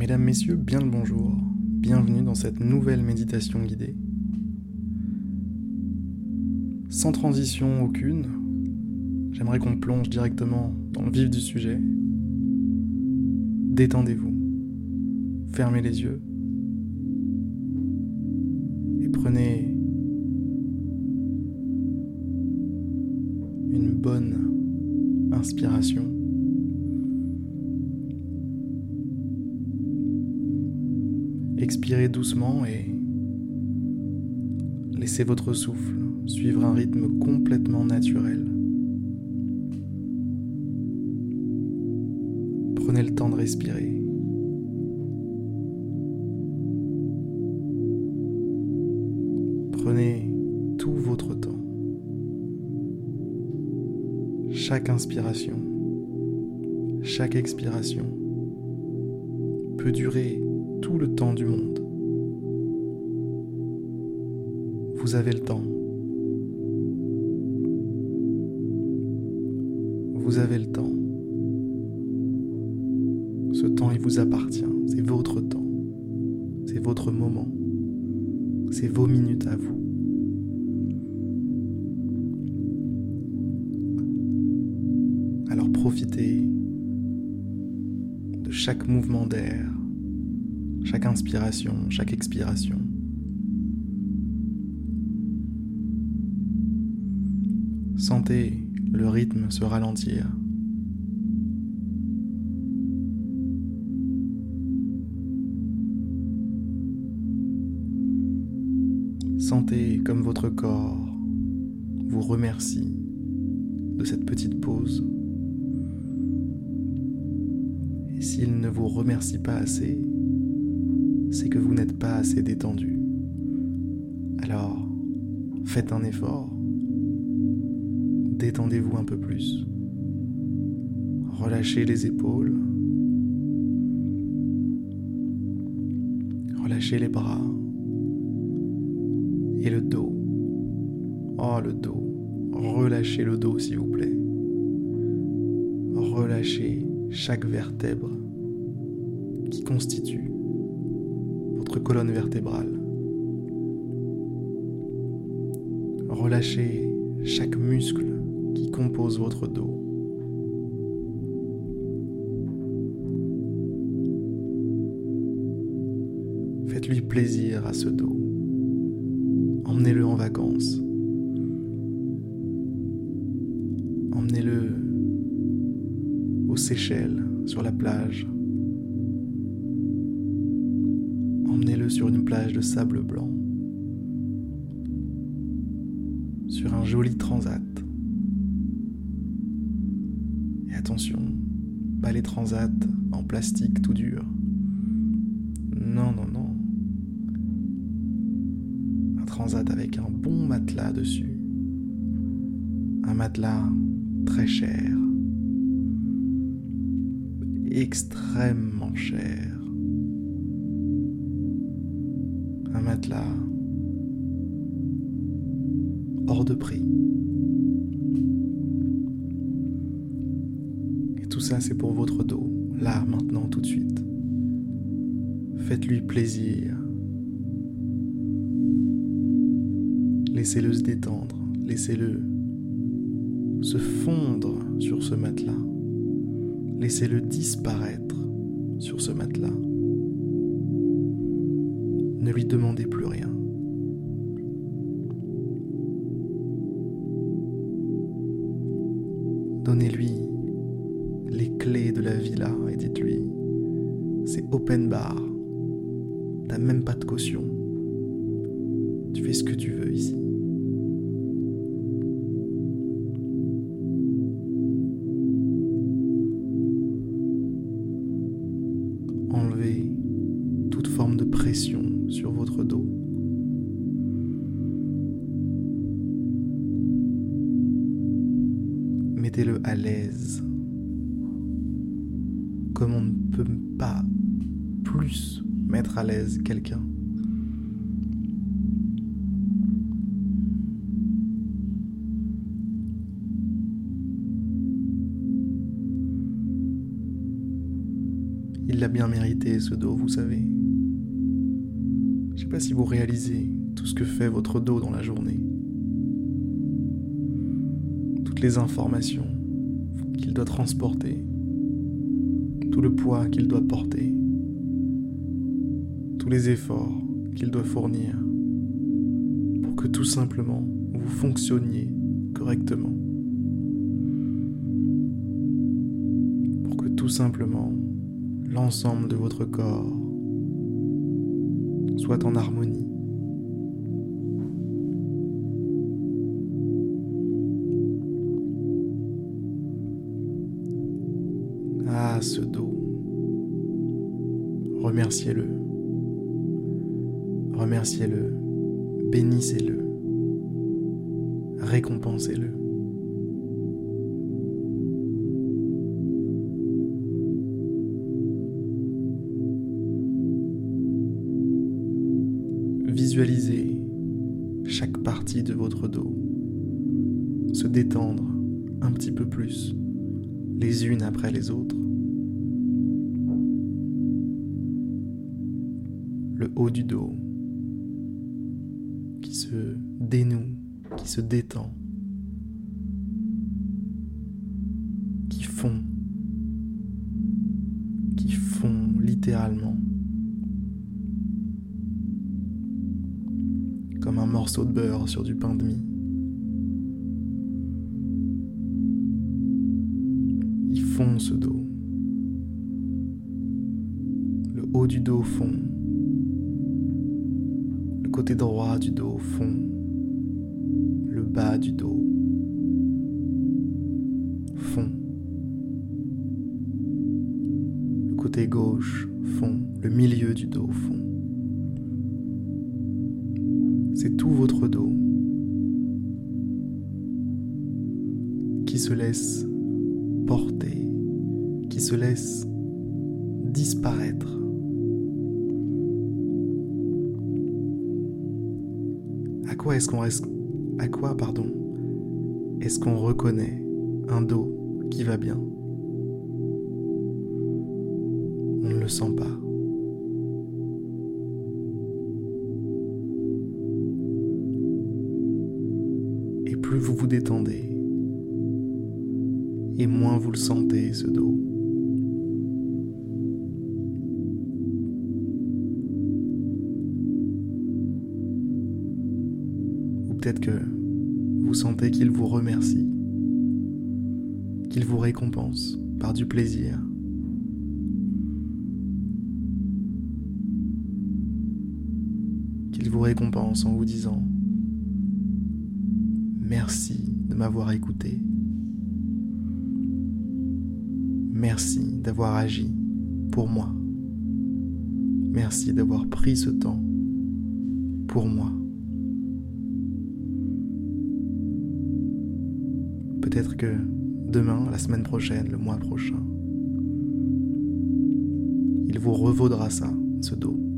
Mesdames, Messieurs, bien le bonjour. Bienvenue dans cette nouvelle méditation guidée. Sans transition aucune, j'aimerais qu'on plonge directement dans le vif du sujet. Détendez-vous, fermez les yeux et prenez une bonne inspiration. Expirez doucement et laissez votre souffle suivre un rythme complètement naturel. Prenez le temps de respirer. Prenez tout votre temps. Chaque inspiration, chaque expiration peut durer le temps du monde. Vous avez le temps. Vous avez le temps. Ce temps, il vous appartient. C'est votre temps. C'est votre moment. C'est vos minutes à vous. Alors profitez de chaque mouvement d'air, chaque inspiration, chaque expiration. Sentez le rythme se ralentir. Sentez comme votre corps vous remercie de cette petite pause. Et s'il ne vous remercie pas assez, c'est que vous n'êtes pas assez détendu. Alors, faites un effort. Détendez-vous un peu plus. Relâchez les épaules. Relâchez les bras. Et le dos. Oh, le dos. Relâchez le dos, s'il vous plaît. Relâchez chaque vertèbre qui constitue colonne vertébrale. Relâchez chaque muscle qui compose votre dos. Faites-lui plaisir à ce dos. Emmenez-le en vacances. Emmenez-le aux Seychelles, sur la plage. Sur une plage de sable blanc. Sur un joli transat. Et attention, pas les transats en plastique tout dur. Non, non, non. Un transat avec un bon matelas dessus. Un matelas très cher. Extrêmement cher. Un matelas hors de prix. Et tout ça, c'est pour votre dos, là, maintenant, tout de suite. Faites-lui plaisir. Laissez-le se détendre, laissez-le se fondre sur ce matelas. Laissez-le disparaître sur ce matelas. Ne lui demandez plus rien. Donnez-lui les clés de la villa et dites-lui, c'est open bar. T'as même pas de caution. Tu fais ce que tu veux ici. Mettez-le à l'aise. Comme on ne peut pas plus mettre à l'aise quelqu'un. Il l'a bien mérité, ce dos, vous savez. Pas si vous réalisez tout ce que fait votre dos dans la journée. Toutes les informations qu'il doit transporter, tout le poids qu'il doit porter, tous les efforts qu'il doit fournir pour que tout simplement vous fonctionniez correctement. Pour que tout simplement l'ensemble de votre corps soit en harmonie. Ah, ce dos. Remerciez-le. Remerciez-le. Bénissez-le. Récompensez-le. Visualisez chaque partie de votre dos se détendre un petit peu plus, les unes après les autres. Le haut du dos qui se dénoue, qui se détend, qui fond, qui fond littéralement. Morceau de beurre sur du pain de mie. Il fond ce dos. Le haut du dos fond. Le côté droit du dos fond. Le bas du dos fond. Le côté gauche fond. Le milieu du dos fond. C'est tout votre dos qui se laisse porter, qui se laisse disparaître. À quoi est-ce qu'on à quoi pardon est-ce qu'on reconnaît un dos qui va bien? On ne le sent pas. Vous vous détendez, et moins vous le sentez, ce dos. Ou peut-être que vous sentez qu'il vous remercie, qu'il vous récompense par du plaisir. Qu'il vous récompense en vous disant Merci de m'avoir écouté. Merci d'avoir agi pour moi. Merci d'avoir pris ce temps pour moi. Peut-être que demain, la semaine prochaine, le mois prochain, il vous revaudra ça, ce dos.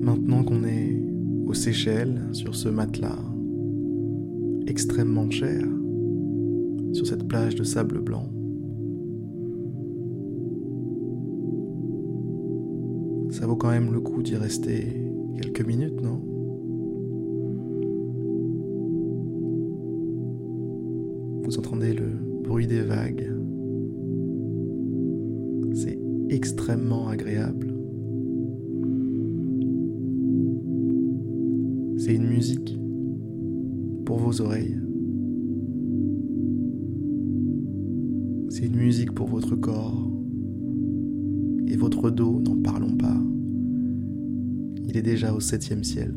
Maintenant qu'on est aux Seychelles, sur ce matelas extrêmement cher, sur cette plage de sable blanc, ça vaut quand même le coup d'y rester quelques minutes, non? Vous entendez le bruit des vagues. Extrêmement agréable. C'est une musique pour vos oreilles. C'est une musique pour votre corps. Et votre dos, n'en parlons pas. Il est déjà au septième ciel.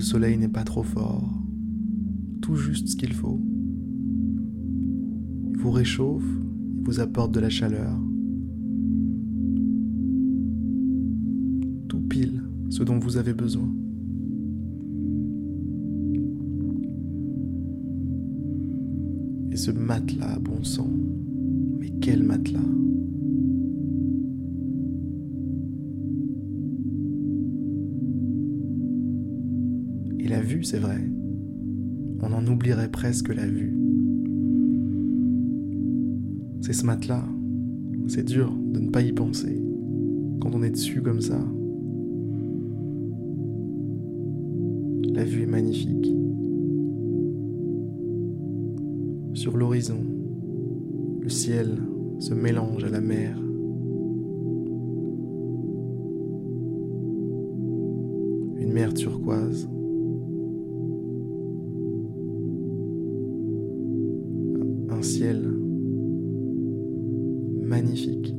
Le soleil n'est pas trop fort. Tout juste ce qu'il faut. Il vous réchauffe, il vous apporte de la chaleur. Tout pile ce dont vous avez besoin. Et ce matelas, bon sang, mais quel matelas? C'est vrai. On en oublierait presque la vue. C'est ce matelas. C'est dur de ne pas y penser quand on est dessus comme ça. La vue est magnifique. Sur l'horizon, le ciel se mélange à la mer. Une mer turquoise. Magnifique.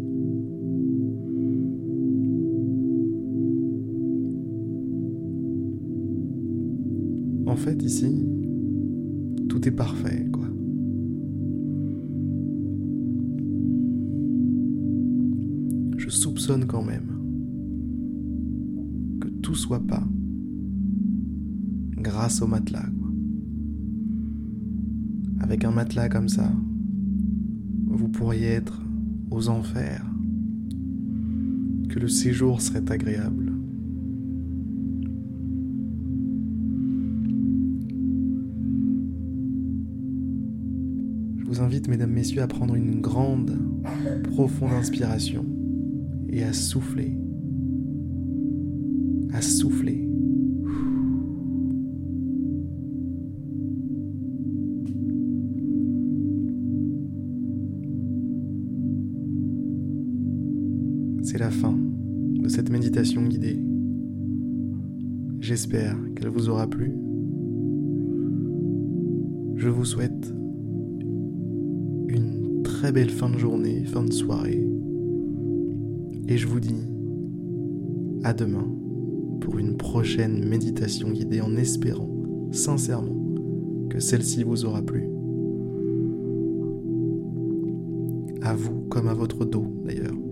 En fait, ici, tout est parfait, quoi. Je soupçonne quand même que tout soit pas grâce au matelas. Avec un matelas comme ça, vous pourriez être aux enfers, que le séjour serait agréable. vous invite, mesdames, messieurs, à prendre une grande, profonde inspiration et à souffler. À souffler. Méditation guidée. J'espère qu'elle vous aura plu. Je vous souhaite très belle fin de journée, fin de soirée. Et je vous dis à demain pour une prochaine méditation guidée en espérant sincèrement que celle-ci vous aura plu. À vous comme à votre dos d'ailleurs.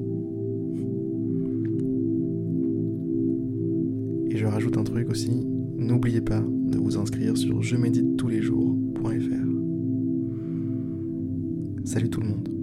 Rajoute un truc aussi, n'oubliez pas de vous inscrire sur je médite tous les jours.fr. Salut tout le monde.